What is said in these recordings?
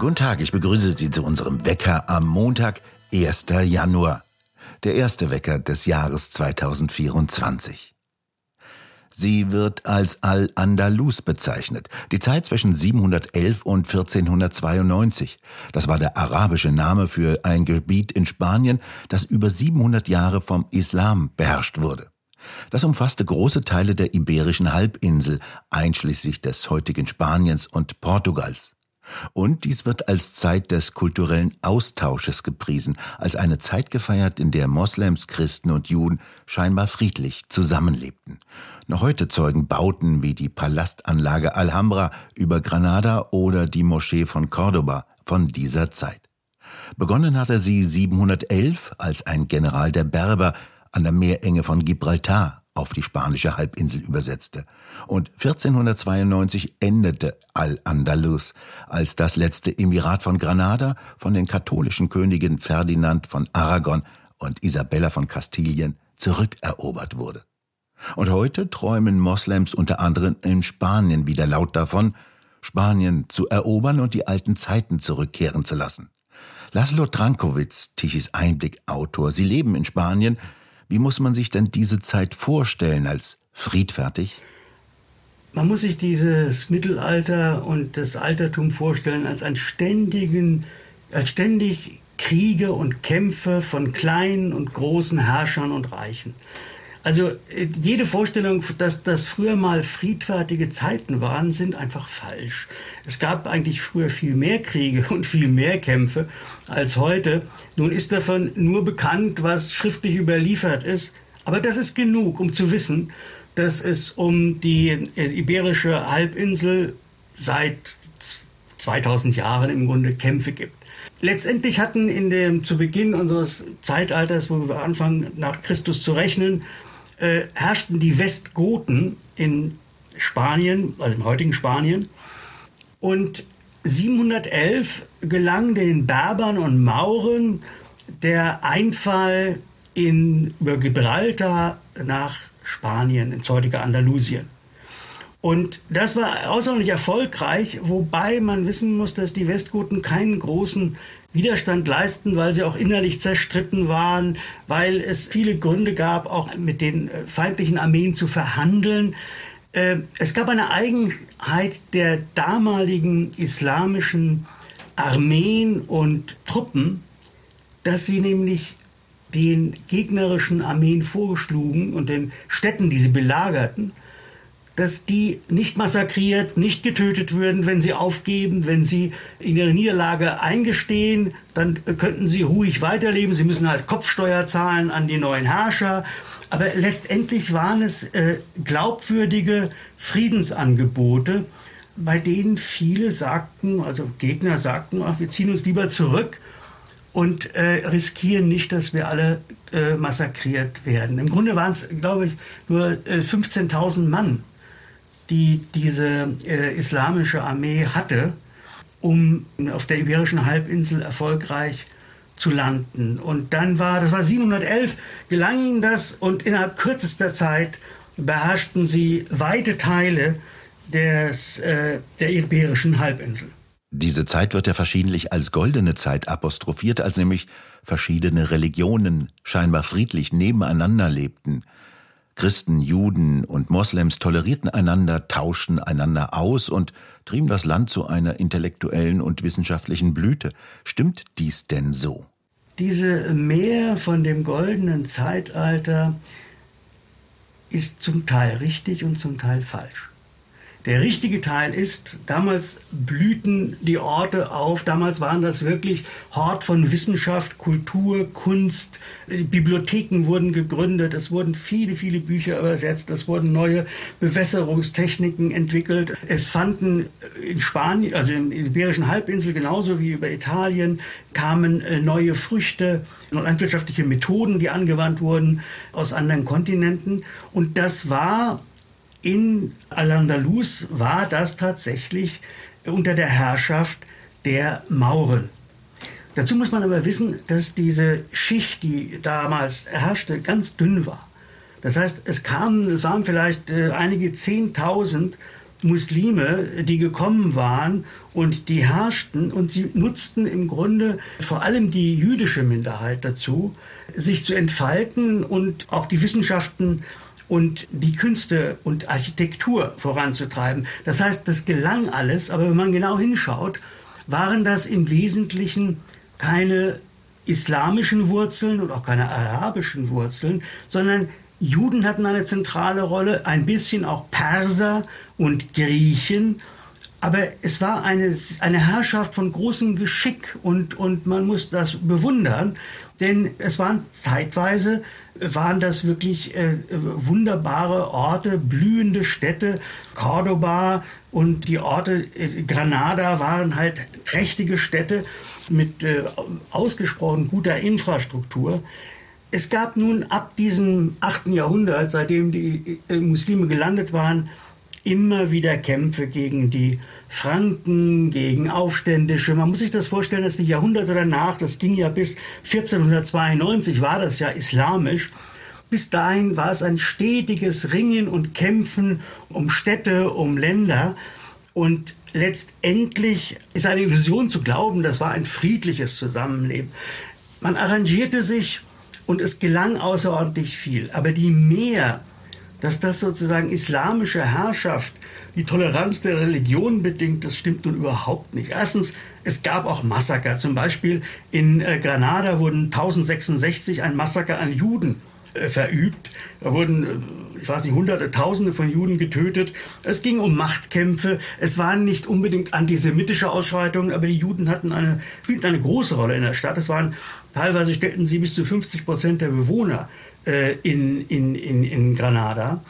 Guten Tag, ich begrüße Sie zu unserem Wecker am Montag, 1. Januar. Der erste Wecker des Jahres 2024. Sie wird als Al-Andalus bezeichnet, die Zeit zwischen 711 und 1492. Das war der arabische Name für ein Gebiet in Spanien, das über 700 Jahre vom Islam beherrscht wurde. Das umfasste große Teile der iberischen Halbinsel, einschließlich des heutigen Spaniens und Portugals. Und dies wird als Zeit des kulturellen Austausches gepriesen, als eine Zeit gefeiert, in der Moslems, Christen und Juden scheinbar friedlich zusammenlebten. Noch heute zeugen Bauten wie die Palastanlage Alhambra über Granada oder die Moschee von Cordoba von dieser Zeit. Begonnen hatte sie 711 als ein General der Berber an der Meerenge von Gibraltar auf die spanische Halbinsel übersetzte. Und 1492 endete Al-Andalus als das letzte Emirat von Granada von den katholischen Königen Ferdinand von Aragon und Isabella von Kastilien zurückerobert wurde. Und heute träumen Moslems unter anderem in Spanien wieder laut davon, Spanien zu erobern und die alten Zeiten zurückkehren zu lassen. Laszlo Trankowitz, Tichys Einblick-Autor, sie leben in Spanien, wie muss man sich denn diese Zeit vorstellen als friedfertig? Man muss sich dieses Mittelalter und das Altertum vorstellen als einen ständigen, als ständig Kriege und Kämpfe von kleinen und großen Herrschern und Reichen. Also äh, jede Vorstellung, dass das früher mal friedfertige Zeiten waren, sind einfach falsch. Es gab eigentlich früher viel mehr Kriege und viel mehr Kämpfe als heute. Nun ist davon nur bekannt, was schriftlich überliefert ist. Aber das ist genug, um zu wissen, dass es um die äh, iberische Halbinsel seit 2000 Jahren im Grunde Kämpfe gibt. Letztendlich hatten in dem, zu Beginn unseres Zeitalters, wo wir anfangen, nach Christus zu rechnen, äh, herrschten die Westgoten in Spanien, also im heutigen Spanien. Und 711 gelang den Berbern und Mauren der Einfall in, über Gibraltar nach Spanien, ins heutige Andalusien. Und das war außerordentlich erfolgreich, wobei man wissen muss, dass die Westgoten keinen großen Widerstand leisten, weil sie auch innerlich zerstritten waren, weil es viele Gründe gab, auch mit den äh, feindlichen Armeen zu verhandeln. Äh, es gab eine Eigenheit der damaligen islamischen Armeen und Truppen, dass sie nämlich den gegnerischen Armeen vorschlugen und den Städten, die sie belagerten, dass die nicht massakriert, nicht getötet würden, wenn sie aufgeben, wenn sie in ihre Niederlage eingestehen, dann könnten sie ruhig weiterleben. Sie müssen halt Kopfsteuer zahlen an die neuen Herrscher. Aber letztendlich waren es äh, glaubwürdige Friedensangebote, bei denen viele sagten, also Gegner sagten, ach, wir ziehen uns lieber zurück und äh, riskieren nicht, dass wir alle äh, massakriert werden. Im Grunde waren es, glaube ich, nur äh, 15.000 Mann, die diese äh, islamische Armee hatte, um auf der Iberischen Halbinsel erfolgreich zu landen. Und dann war, das war 711, gelang ihnen das und innerhalb kürzester Zeit beherrschten sie weite Teile des, äh, der Iberischen Halbinsel. Diese Zeit wird ja verschiedentlich als goldene Zeit apostrophiert, als nämlich verschiedene Religionen scheinbar friedlich nebeneinander lebten. Christen, Juden und Moslems tolerierten einander, tauschten einander aus und trieben das Land zu einer intellektuellen und wissenschaftlichen Blüte. Stimmt dies denn so? Diese Mehr von dem goldenen Zeitalter ist zum Teil richtig und zum Teil falsch. Der richtige Teil ist, damals blühten die Orte auf, damals waren das wirklich Hort von Wissenschaft, Kultur, Kunst, Bibliotheken wurden gegründet, es wurden viele, viele Bücher übersetzt, es wurden neue Bewässerungstechniken entwickelt. Es fanden in Spanien, also in der Iberischen Halbinsel genauso wie über Italien, kamen äh, neue Früchte und landwirtschaftliche Methoden, die angewandt wurden aus anderen Kontinenten. Und das war in Al-Andalus war das tatsächlich unter der Herrschaft der Mauren. Dazu muss man aber wissen, dass diese Schicht, die damals herrschte, ganz dünn war. Das heißt, es kamen, es waren vielleicht äh, einige Zehntausend Muslime, die gekommen waren und die herrschten und sie nutzten im Grunde vor allem die jüdische Minderheit dazu, sich zu entfalten und auch die Wissenschaften und die Künste und Architektur voranzutreiben. Das heißt, das gelang alles, aber wenn man genau hinschaut, waren das im Wesentlichen keine islamischen Wurzeln und auch keine arabischen Wurzeln, sondern Juden hatten eine zentrale Rolle, ein bisschen auch Perser und Griechen. Aber es war eine, eine Herrschaft von großem Geschick und, und man muss das bewundern, denn es waren zeitweise, waren das wirklich äh, wunderbare Orte, blühende Städte. Cordoba und die Orte äh, Granada waren halt prächtige Städte mit äh, ausgesprochen guter Infrastruktur. Es gab nun ab diesem 8. Jahrhundert, seitdem die äh, Muslime gelandet waren, immer wieder Kämpfe gegen die Franken, gegen Aufständische. Man muss sich das vorstellen, dass die Jahrhunderte danach, das ging ja bis 1492, war das ja islamisch. Bis dahin war es ein stetiges Ringen und Kämpfen um Städte, um Länder. Und letztendlich ist eine Illusion zu glauben, das war ein friedliches Zusammenleben. Man arrangierte sich und es gelang außerordentlich viel. Aber die Mehr, dass das sozusagen islamische Herrschaft die Toleranz der Religion bedingt, das stimmt nun überhaupt nicht. Erstens, es gab auch Massaker. Zum Beispiel in äh, Granada wurden 1066 ein Massaker an Juden äh, verübt. Da wurden, äh, ich weiß nicht, Hunderte, Tausende von Juden getötet. Es ging um Machtkämpfe. Es waren nicht unbedingt antisemitische Ausschreitungen, aber die Juden hatten eine, spielten eine große Rolle in der Stadt. Es waren Teilweise stellten sie bis zu 50 Prozent der Bewohner äh, in, in, in, in Granada.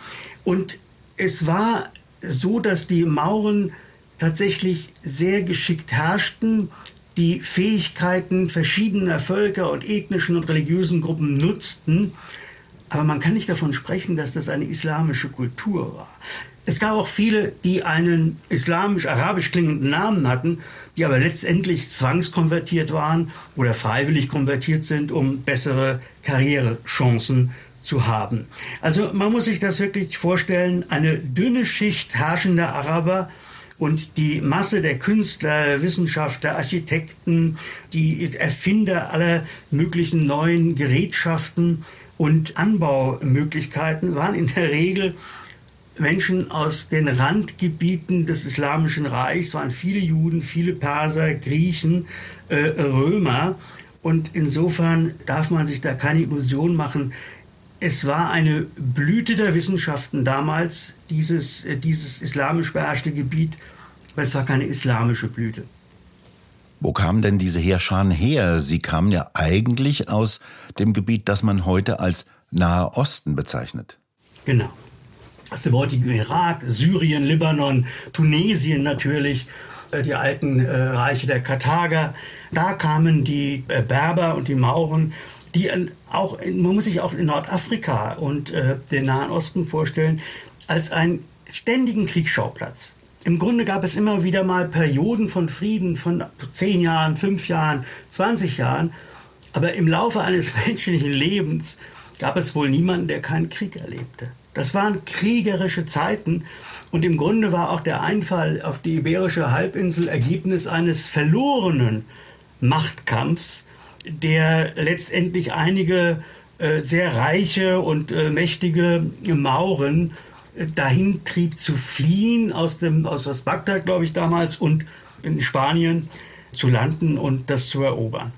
Und es war so, dass die Mauren tatsächlich sehr geschickt herrschten, die Fähigkeiten verschiedener Völker und ethnischen und religiösen Gruppen nutzten. Aber man kann nicht davon sprechen, dass das eine islamische Kultur war. Es gab auch viele, die einen islamisch-arabisch klingenden Namen hatten, die aber letztendlich zwangskonvertiert waren oder freiwillig konvertiert sind, um bessere Karrierechancen zu haben. Also man muss sich das wirklich vorstellen, eine dünne Schicht herrschender Araber und die Masse der Künstler, Wissenschaftler, Architekten, die Erfinder aller möglichen neuen Gerätschaften und Anbaumöglichkeiten waren in der Regel Menschen aus den Randgebieten des Islamischen Reichs, waren viele Juden, viele Perser, Griechen, äh, Römer. Und insofern darf man sich da keine Illusion machen. Es war eine Blüte der Wissenschaften damals, dieses, äh, dieses islamisch beherrschte Gebiet, aber es war keine islamische Blüte. Wo kamen denn diese Heerscharen her? Sie kamen ja eigentlich aus dem Gebiet, das man heute als Nahe Osten bezeichnet. Genau aus dem heutigen Irak, Syrien, Libanon, Tunesien natürlich, äh, die alten äh, Reiche der Karthager. Da kamen die äh, Berber und die Mauren, die auch, man muss sich auch in Nordafrika und den Nahen Osten vorstellen, als einen ständigen Kriegsschauplatz. Im Grunde gab es immer wieder mal Perioden von Frieden von zehn Jahren, fünf Jahren, 20 Jahren. Aber im Laufe eines menschlichen Lebens gab es wohl niemanden, der keinen Krieg erlebte. Das waren kriegerische Zeiten und im Grunde war auch der Einfall auf die Iberische Halbinsel Ergebnis eines verlorenen Machtkampfs, der letztendlich einige äh, sehr reiche und äh, mächtige Mauren äh, dahin trieb zu fliehen aus dem aus, aus Bagdad, glaube ich damals und in Spanien zu landen und das zu erobern.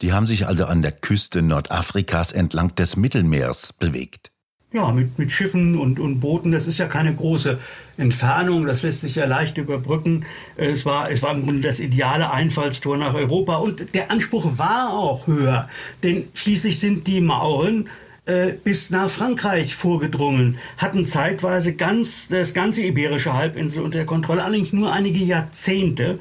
Die haben sich also an der Küste Nordafrikas entlang des Mittelmeers bewegt. Ja, mit, mit Schiffen und, und Booten, das ist ja keine große Entfernung, das lässt sich ja leicht überbrücken. Es war, es war im Grunde das ideale Einfallstor nach Europa und der Anspruch war auch höher, denn schließlich sind die Mauren äh, bis nach Frankreich vorgedrungen, hatten zeitweise ganz, das ganze iberische Halbinsel unter Kontrolle, allerdings nur einige Jahrzehnte.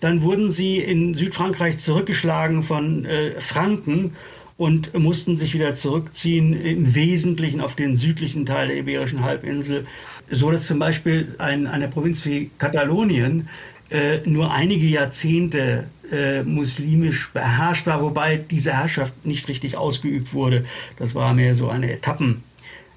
Dann wurden sie in Südfrankreich zurückgeschlagen von äh, Franken und mussten sich wieder zurückziehen, im Wesentlichen auf den südlichen Teil der Iberischen Halbinsel, so dass zum Beispiel ein, eine Provinz wie Katalonien äh, nur einige Jahrzehnte äh, muslimisch beherrscht war, wobei diese Herrschaft nicht richtig ausgeübt wurde. Das war mehr so eine Etappen,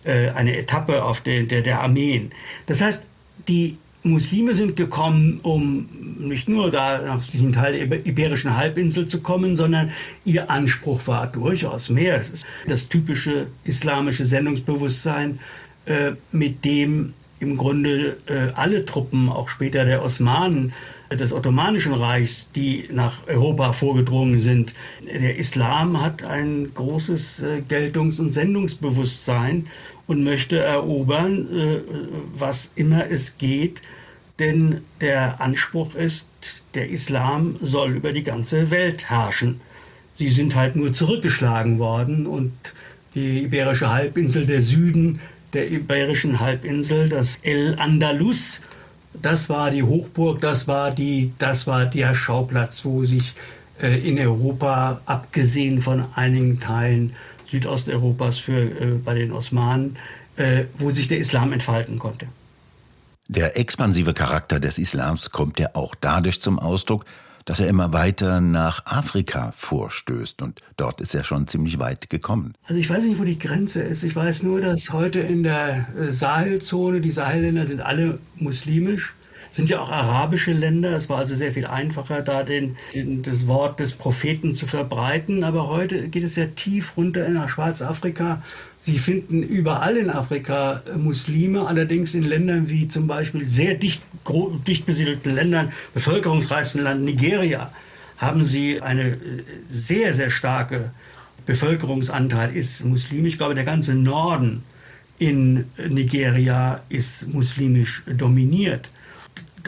äh, eine Etappe auf den, der, der Armeen. Das heißt, die Muslime sind gekommen, um nicht nur da nach diesem Teil der Iberischen Halbinsel zu kommen, sondern ihr Anspruch war durchaus mehr. Es ist das typische islamische Sendungsbewusstsein, äh, mit dem im Grunde äh, alle Truppen, auch später der Osmanen, des Ottomanischen Reichs, die nach Europa vorgedrungen sind. Der Islam hat ein großes äh, Geltungs- und Sendungsbewusstsein und möchte erobern, äh, was immer es geht, denn der Anspruch ist, der Islam soll über die ganze Welt herrschen. Sie sind halt nur zurückgeschlagen worden und die Iberische Halbinsel, der Süden der Iberischen Halbinsel, das El Andalus, das war die Hochburg, das war, die, das war der Schauplatz, wo sich äh, in Europa, abgesehen von einigen Teilen Südosteuropas für, äh, bei den Osmanen, äh, wo sich der Islam entfalten konnte. Der expansive Charakter des Islams kommt ja auch dadurch zum Ausdruck, dass er immer weiter nach Afrika vorstößt. Und dort ist er schon ziemlich weit gekommen. Also ich weiß nicht, wo die Grenze ist. Ich weiß nur, dass heute in der äh, Sahelzone, die Sahelländer sind alle muslimisch, sind ja auch arabische Länder. Es war also sehr viel einfacher, da den, den, das Wort des Propheten zu verbreiten. Aber heute geht es ja tief runter nach Schwarzafrika. Sie finden überall in Afrika äh, Muslime, allerdings in Ländern wie zum Beispiel sehr dicht, dicht besiedelten Ländern, bevölkerungsreichsten Land Nigeria, haben sie eine äh, sehr, sehr starke Bevölkerungsanteil ist muslimisch. Ich glaube, der ganze Norden in Nigeria ist muslimisch dominiert.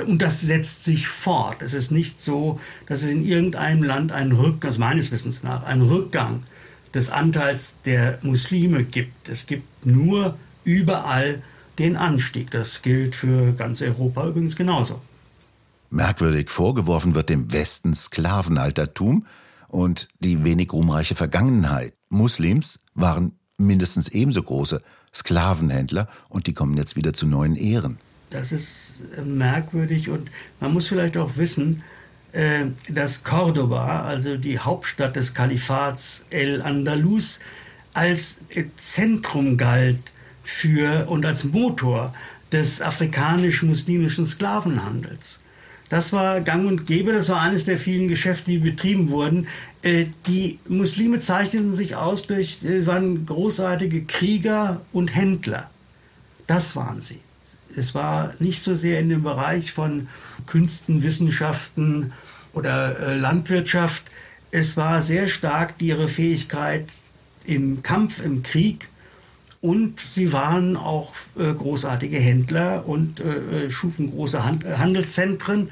Und das setzt sich fort. Es ist nicht so, dass es in irgendeinem Land einen Rückgang, also meines Wissens nach, einen Rückgang des Anteils der Muslime gibt. Es gibt nur überall den Anstieg. Das gilt für ganz Europa übrigens genauso. Merkwürdig vorgeworfen wird dem Westen Sklavenhaltertum und die wenig ruhmreiche Vergangenheit. Muslims waren mindestens ebenso große Sklavenhändler und die kommen jetzt wieder zu neuen Ehren. Das ist merkwürdig und man muss vielleicht auch wissen, äh, dass Cordoba, also die Hauptstadt des Kalifats El Andalus, als Zentrum galt für und als Motor des afrikanisch-muslimischen Sklavenhandels. Das war gang und gäbe, das war eines der vielen Geschäfte, die betrieben wurden. Äh, die Muslime zeichneten sich aus durch, äh, waren großartige Krieger und Händler. Das waren sie. Es war nicht so sehr in dem Bereich von Künsten, Wissenschaften oder äh, Landwirtschaft. Es war sehr stark ihre Fähigkeit im Kampf, im Krieg. Und sie waren auch äh, großartige Händler und äh, äh schufen große Hand Handelszentren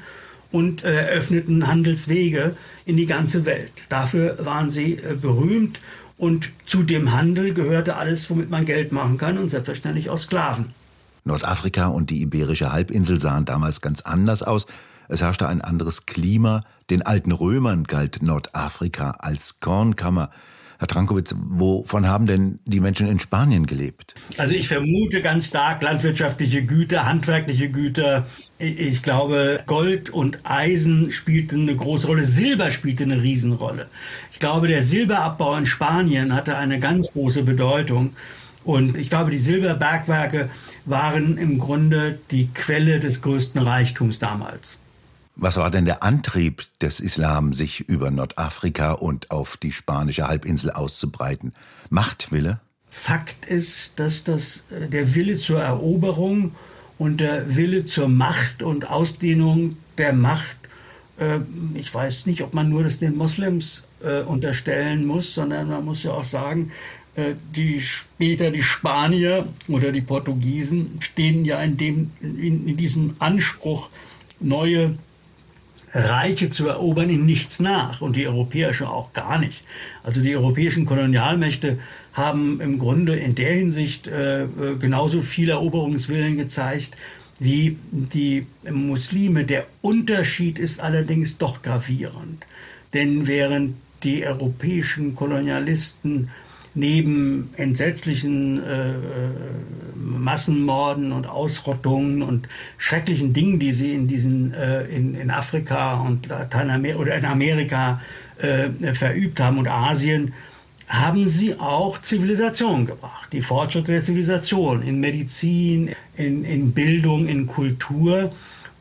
und äh, eröffneten Handelswege in die ganze Welt. Dafür waren sie äh, berühmt und zu dem Handel gehörte alles, womit man Geld machen kann und selbstverständlich auch Sklaven. Nordafrika und die Iberische Halbinsel sahen damals ganz anders aus. Es herrschte ein anderes Klima. Den alten Römern galt Nordafrika als Kornkammer. Herr Trankowitz, wovon haben denn die Menschen in Spanien gelebt? Also ich vermute ganz stark landwirtschaftliche Güter, handwerkliche Güter. Ich glaube, Gold und Eisen spielten eine große Rolle, Silber spielte eine Riesenrolle. Ich glaube, der Silberabbau in Spanien hatte eine ganz große Bedeutung. Und ich glaube, die Silberbergwerke waren im Grunde die Quelle des größten Reichtums damals. Was war denn der Antrieb des Islam, sich über Nordafrika und auf die spanische Halbinsel auszubreiten? Machtwille? Fakt ist, dass das äh, der Wille zur Eroberung und der Wille zur Macht und Ausdehnung der Macht, äh, ich weiß nicht, ob man nur das den Moslems äh, unterstellen muss, sondern man muss ja auch sagen, die später die Spanier oder die Portugiesen stehen ja in, dem, in, in diesem Anspruch, neue Reiche zu erobern in nichts nach und die europäische auch gar nicht. Also die europäischen Kolonialmächte haben im Grunde in der Hinsicht äh, äh, genauso viel Eroberungswillen gezeigt wie die Muslime. Der Unterschied ist allerdings doch gravierend. Denn während die europäischen Kolonialisten neben entsetzlichen äh, äh, Massenmorden und Ausrottungen und schrecklichen Dingen, die sie in diesen äh, in, in Afrika und Lateinamerika oder in Amerika äh, verübt haben und Asien, haben sie auch Zivilisation gebracht, die Fortschritte der Zivilisation in Medizin, in, in Bildung, in Kultur.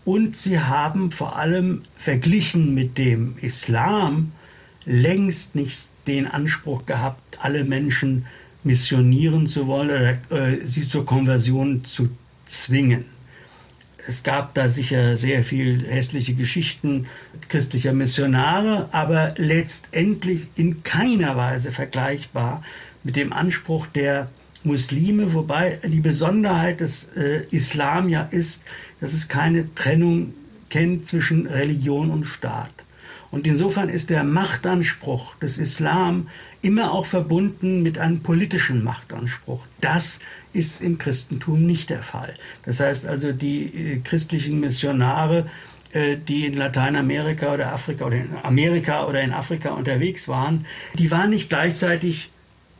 Und sie haben vor allem verglichen mit dem Islam längst nicht den Anspruch gehabt, alle Menschen missionieren zu wollen oder äh, sie zur Konversion zu zwingen. Es gab da sicher sehr viel hässliche Geschichten christlicher Missionare, aber letztendlich in keiner Weise vergleichbar mit dem Anspruch der Muslime, wobei die Besonderheit des äh, Islam ja ist, dass es keine Trennung kennt zwischen Religion und Staat. Und insofern ist der Machtanspruch des Islam immer auch verbunden mit einem politischen Machtanspruch. Das ist im Christentum nicht der Fall. Das heißt also, die äh, christlichen Missionare, äh, die in Lateinamerika oder Afrika oder in Amerika oder in Afrika unterwegs waren, die waren nicht gleichzeitig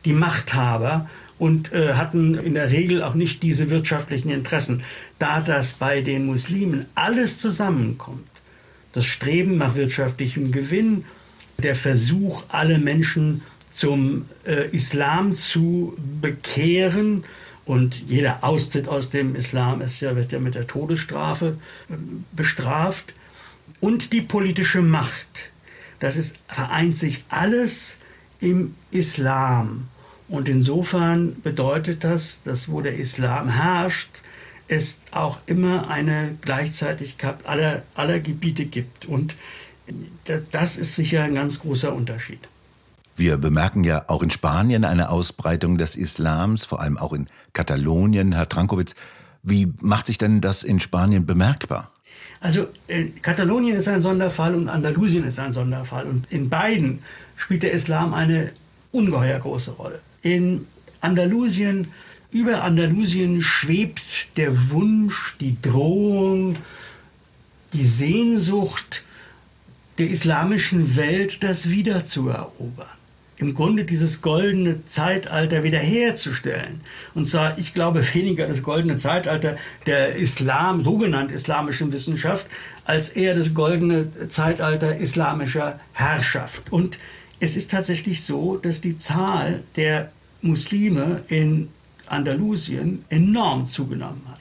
die Machthaber und äh, hatten in der Regel auch nicht diese wirtschaftlichen Interessen. Da das bei den Muslimen alles zusammenkommt, das Streben nach wirtschaftlichem Gewinn, der Versuch, alle Menschen zum äh, Islam zu bekehren, und jeder Austritt aus dem Islam ist ja, wird ja mit der Todesstrafe äh, bestraft. Und die politische Macht. Das ist, vereint sich alles im Islam. Und insofern bedeutet das, dass wo der Islam herrscht, es auch immer eine Gleichzeitigkeit aller, aller Gebiete gibt. Und das ist sicher ein ganz großer Unterschied. Wir bemerken ja auch in Spanien eine Ausbreitung des Islams, vor allem auch in Katalonien. Herr Trankowitz, wie macht sich denn das in Spanien bemerkbar? Also äh, Katalonien ist ein Sonderfall und Andalusien ist ein Sonderfall. Und in beiden spielt der Islam eine ungeheuer große Rolle. In Andalusien, über Andalusien schwebt der Wunsch, die Drohung, die Sehnsucht der islamischen Welt, das wiederzuerobern im Grunde dieses goldene Zeitalter wiederherzustellen. Und zwar, ich glaube, weniger das goldene Zeitalter der Islam, sogenannten islamischen Wissenschaft, als eher das goldene Zeitalter islamischer Herrschaft. Und es ist tatsächlich so, dass die Zahl der Muslime in Andalusien enorm zugenommen hat.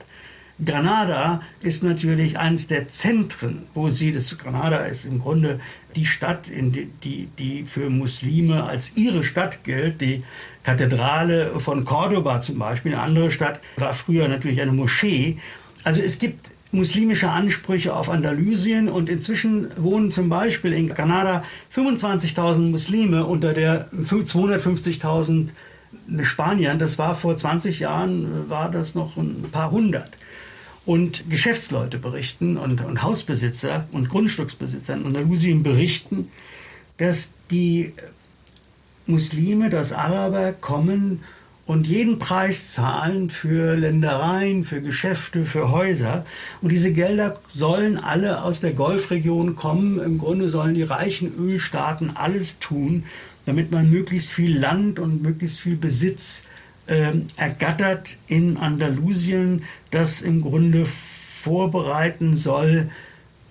Granada ist natürlich eines der Zentren, wo sie, das Granada ist im Grunde die Stadt, die, die, die für Muslime als ihre Stadt gilt. Die Kathedrale von Cordoba zum Beispiel, eine andere Stadt, war früher natürlich eine Moschee. Also es gibt muslimische Ansprüche auf Andalusien und inzwischen wohnen zum Beispiel in Granada 25.000 Muslime unter der 250.000 Spaniern. Das war vor 20 Jahren, war das noch ein paar hundert. Und Geschäftsleute berichten und, und Hausbesitzer und Grundstücksbesitzer in Andalusien berichten, dass die Muslime, dass Araber kommen und jeden Preis zahlen für Ländereien, für Geschäfte, für Häuser. Und diese Gelder sollen alle aus der Golfregion kommen. Im Grunde sollen die reichen Ölstaaten alles tun, damit man möglichst viel Land und möglichst viel Besitz äh, ergattert in Andalusien, das im Grunde vorbereiten soll,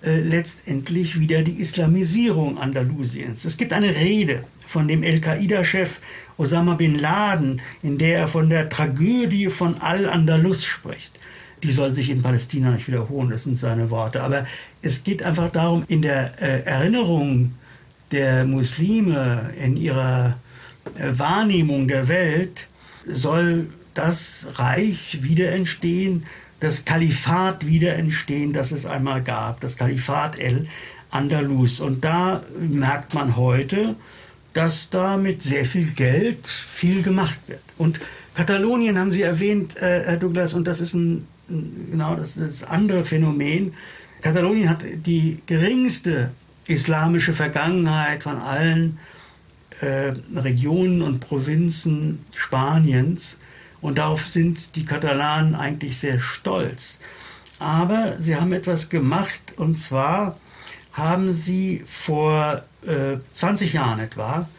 äh, letztendlich wieder die Islamisierung Andalusiens. Es gibt eine Rede von dem El-Qaida-Chef Osama bin Laden, in der er von der Tragödie von Al-Andalus spricht. Die soll sich in Palästina nicht wiederholen, das sind seine Worte. Aber es geht einfach darum, in der äh, Erinnerung der Muslime, in ihrer äh, Wahrnehmung der Welt, soll das Reich wieder entstehen, das Kalifat wieder entstehen, das es einmal gab, das Kalifat El Andalus. Und da merkt man heute, dass da mit sehr viel Geld viel gemacht wird. Und Katalonien haben Sie erwähnt, äh, Herr Douglas, und das ist ein, genau das, das andere Phänomen. Katalonien hat die geringste islamische Vergangenheit von allen äh, Regionen und Provinzen Spaniens. Und darauf sind die Katalanen eigentlich sehr stolz. Aber sie haben etwas gemacht, und zwar haben sie vor äh, 20 Jahren etwa,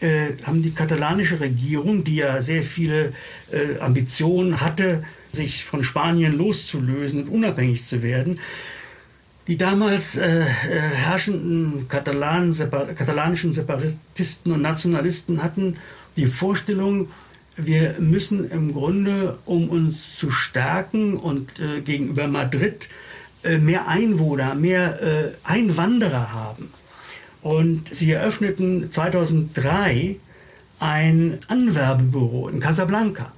äh, haben die katalanische Regierung, die ja sehr viele äh, Ambitionen hatte, sich von Spanien loszulösen und unabhängig zu werden, die damals äh, äh, herrschenden Katalanen, separ katalanischen Separatisten und Nationalisten hatten die Vorstellung, wir müssen im Grunde, um uns zu stärken und äh, gegenüber Madrid äh, mehr Einwohner, mehr äh, Einwanderer haben. Und sie eröffneten 2003 ein Anwerbebüro in Casablanca,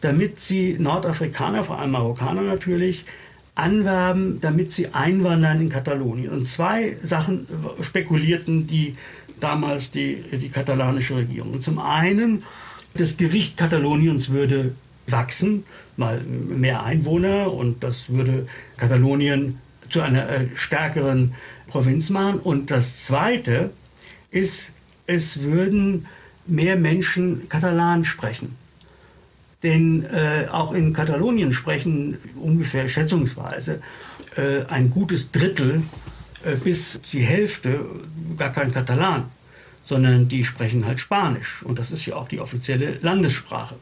damit sie Nordafrikaner, vor allem Marokkaner natürlich, anwerben, damit sie einwandern in Katalonien. Und zwei Sachen spekulierten die damals die, die katalanische Regierung. Zum einen, das Gewicht Kataloniens würde wachsen, mal mehr Einwohner und das würde Katalonien zu einer äh, stärkeren Provinz machen. Und das Zweite ist, es würden mehr Menschen Katalan sprechen. Denn äh, auch in Katalonien sprechen ungefähr schätzungsweise äh, ein gutes Drittel äh, bis die Hälfte gar kein Katalan, sondern die sprechen halt Spanisch. Und das ist ja auch die offizielle Landessprache.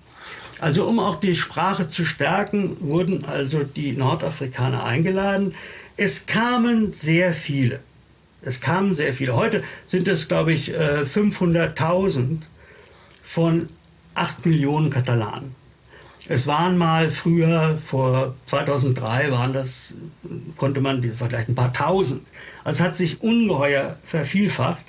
Also um auch die Sprache zu stärken, wurden also die Nordafrikaner eingeladen. Es kamen sehr viele. Es kamen sehr viele. Heute sind es, glaube ich, 500.000 äh, von 8 Millionen Katalanen. Es waren mal früher, vor 2003 waren das, konnte man vielleicht ein paar tausend. Also es hat sich ungeheuer vervielfacht.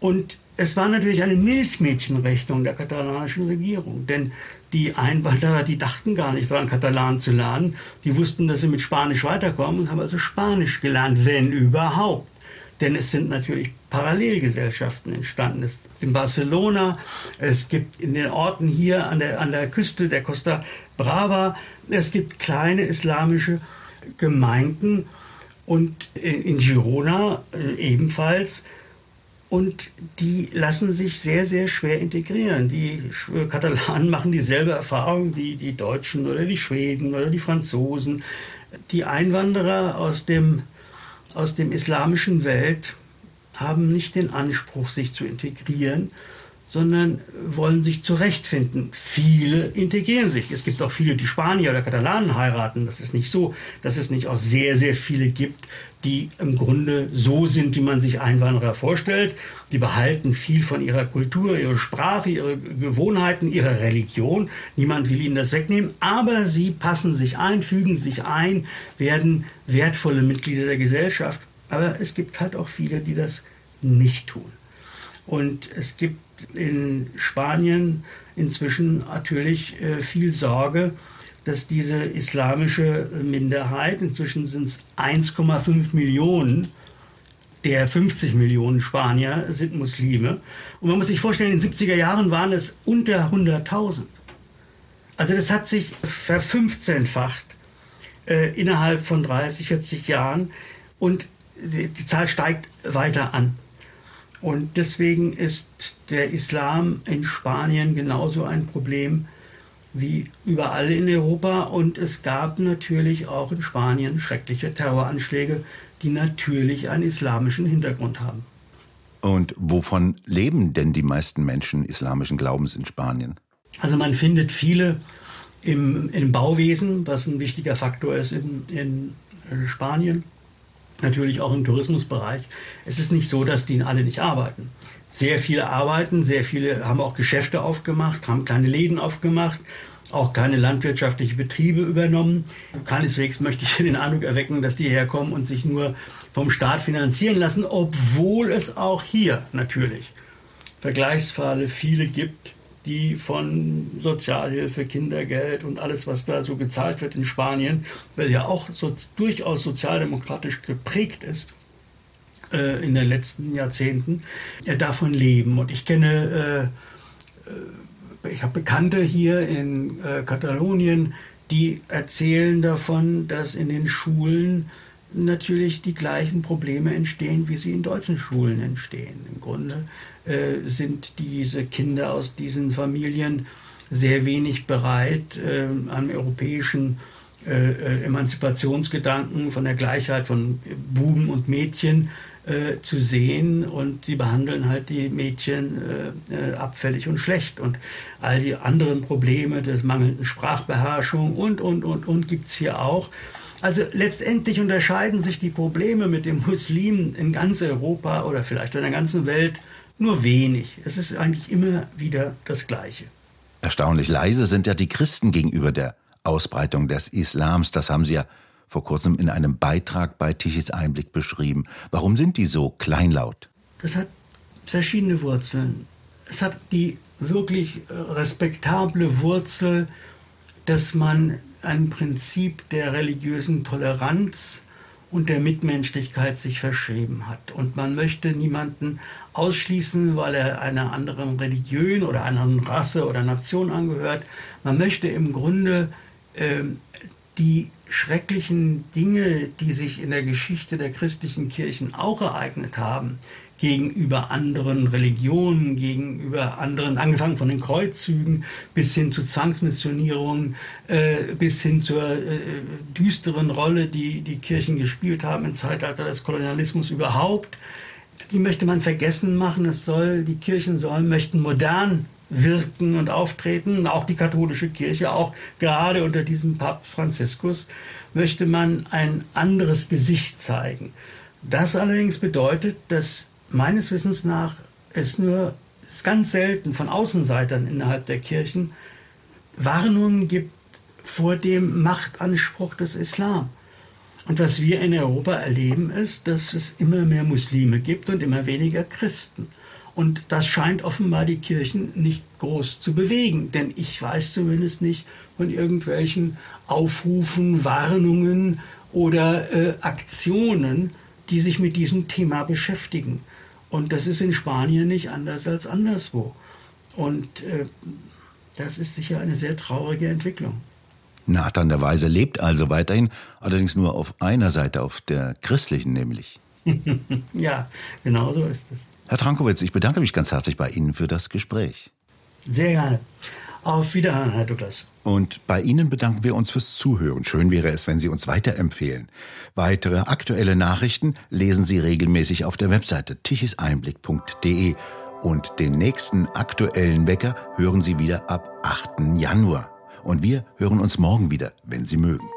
Und es war natürlich eine Milchmädchenrechnung der katalanischen Regierung. Denn die Einwanderer, die dachten gar nicht daran, Katalan zu lernen. Die wussten, dass sie mit Spanisch weiterkommen und haben also Spanisch gelernt, wenn überhaupt. Denn es sind natürlich Parallelgesellschaften entstanden. Es gibt in Barcelona, es gibt in den Orten hier an der, an der Küste der Costa Brava, es gibt kleine islamische Gemeinden und in Girona äh, ebenfalls und die lassen sich sehr, sehr schwer integrieren. Die Katalanen machen dieselbe Erfahrung wie die Deutschen oder die Schweden oder die Franzosen. Die Einwanderer aus dem, aus dem islamischen Welt haben nicht den Anspruch, sich zu integrieren, sondern wollen sich zurechtfinden. Viele integrieren sich. Es gibt auch viele, die Spanier oder Katalanen heiraten. Das ist nicht so, dass es nicht auch sehr, sehr viele gibt, die im Grunde so sind, wie man sich Einwanderer vorstellt. Die behalten viel von ihrer Kultur, ihrer Sprache, ihre Gewohnheiten, ihrer Religion. Niemand will ihnen das wegnehmen, aber sie passen sich ein, fügen sich ein, werden wertvolle Mitglieder der Gesellschaft. Aber es gibt halt auch viele, die das nicht tun. Und es gibt in Spanien inzwischen natürlich äh, viel Sorge, dass diese islamische Minderheit, inzwischen sind es 1,5 Millionen, der 50 Millionen Spanier sind Muslime. Und man muss sich vorstellen, in den 70er Jahren waren es unter 100.000. Also das hat sich verfünfzehnfacht äh, innerhalb von 30, 40 Jahren und die, die Zahl steigt weiter an. Und deswegen ist der Islam in Spanien genauso ein Problem wie überall in Europa. Und es gab natürlich auch in Spanien schreckliche Terroranschläge, die natürlich einen islamischen Hintergrund haben. Und wovon leben denn die meisten Menschen islamischen Glaubens in Spanien? Also man findet viele im, im Bauwesen, was ein wichtiger Faktor ist in, in Spanien. Natürlich auch im Tourismusbereich. Es ist nicht so, dass die alle nicht arbeiten. Sehr viele arbeiten, sehr viele haben auch Geschäfte aufgemacht, haben kleine Läden aufgemacht, auch kleine landwirtschaftliche Betriebe übernommen. Keineswegs möchte ich den Eindruck erwecken, dass die herkommen und sich nur vom Staat finanzieren lassen, obwohl es auch hier natürlich Vergleichsfälle viele gibt, die von Sozialhilfe, Kindergeld und alles, was da so gezahlt wird in Spanien, weil ja auch so, durchaus sozialdemokratisch geprägt ist, äh, in den letzten Jahrzehnten, äh, davon leben. Und ich kenne, äh, äh ich habe Bekannte hier in äh, Katalonien, die erzählen davon, dass in den Schulen natürlich die gleichen Probleme entstehen, wie sie in deutschen Schulen entstehen. Im Grunde äh, sind diese Kinder aus diesen Familien sehr wenig bereit, äh, am europäischen äh, äh, Emanzipationsgedanken von der Gleichheit von Buben und Mädchen äh, zu sehen und sie behandeln halt die Mädchen äh, abfällig und schlecht und all die anderen Probleme des mangelnden Sprachbeherrschung und, und, und, und gibt es hier auch. Also letztendlich unterscheiden sich die Probleme mit den Muslimen in ganz Europa oder vielleicht in der ganzen Welt nur wenig. Es ist eigentlich immer wieder das Gleiche. Erstaunlich leise sind ja die Christen gegenüber der Ausbreitung des Islams. Das haben Sie ja vor kurzem in einem Beitrag bei Tichys Einblick beschrieben. Warum sind die so kleinlaut? Das hat verschiedene Wurzeln. Es hat die wirklich respektable Wurzel, dass man ein Prinzip der religiösen Toleranz und der Mitmenschlichkeit sich verschrieben hat. Und man möchte niemanden ausschließen, weil er einer anderen Religion oder einer anderen Rasse oder Nation angehört. Man möchte im Grunde äh, die schrecklichen Dinge, die sich in der Geschichte der christlichen Kirchen auch ereignet haben, gegenüber anderen Religionen, gegenüber anderen, angefangen von den Kreuzzügen bis hin zu Zwangsmissionierungen, äh, bis hin zur äh, düsteren Rolle, die die Kirchen gespielt haben im Zeitalter des Kolonialismus überhaupt. Die möchte man vergessen machen. Es soll, die Kirchen sollen, möchten modern wirken und auftreten. Auch die katholische Kirche, auch gerade unter diesem Papst Franziskus, möchte man ein anderes Gesicht zeigen. Das allerdings bedeutet, dass meines Wissens nach es nur es ganz selten von Außenseitern innerhalb der Kirchen Warnungen gibt vor dem Machtanspruch des Islam. Und was wir in Europa erleben, ist, dass es immer mehr Muslime gibt und immer weniger Christen. Und das scheint offenbar die Kirchen nicht groß zu bewegen, denn ich weiß zumindest nicht von irgendwelchen Aufrufen, Warnungen oder äh, Aktionen, die sich mit diesem Thema beschäftigen. Und das ist in Spanien nicht anders als anderswo. Und äh, das ist sicher eine sehr traurige Entwicklung. Nathan der Weise lebt also weiterhin, allerdings nur auf einer Seite, auf der christlichen nämlich. ja, genau so ist es. Herr Trankowitz, ich bedanke mich ganz herzlich bei Ihnen für das Gespräch. Sehr gerne. Auf Wiederhören, Herr Douglas. Und bei Ihnen bedanken wir uns fürs Zuhören. Schön wäre es, wenn Sie uns weiterempfehlen. Weitere aktuelle Nachrichten lesen Sie regelmäßig auf der Webseite tichiseinblick.de. Und den nächsten aktuellen Wecker hören Sie wieder ab 8. Januar. Und wir hören uns morgen wieder, wenn Sie mögen.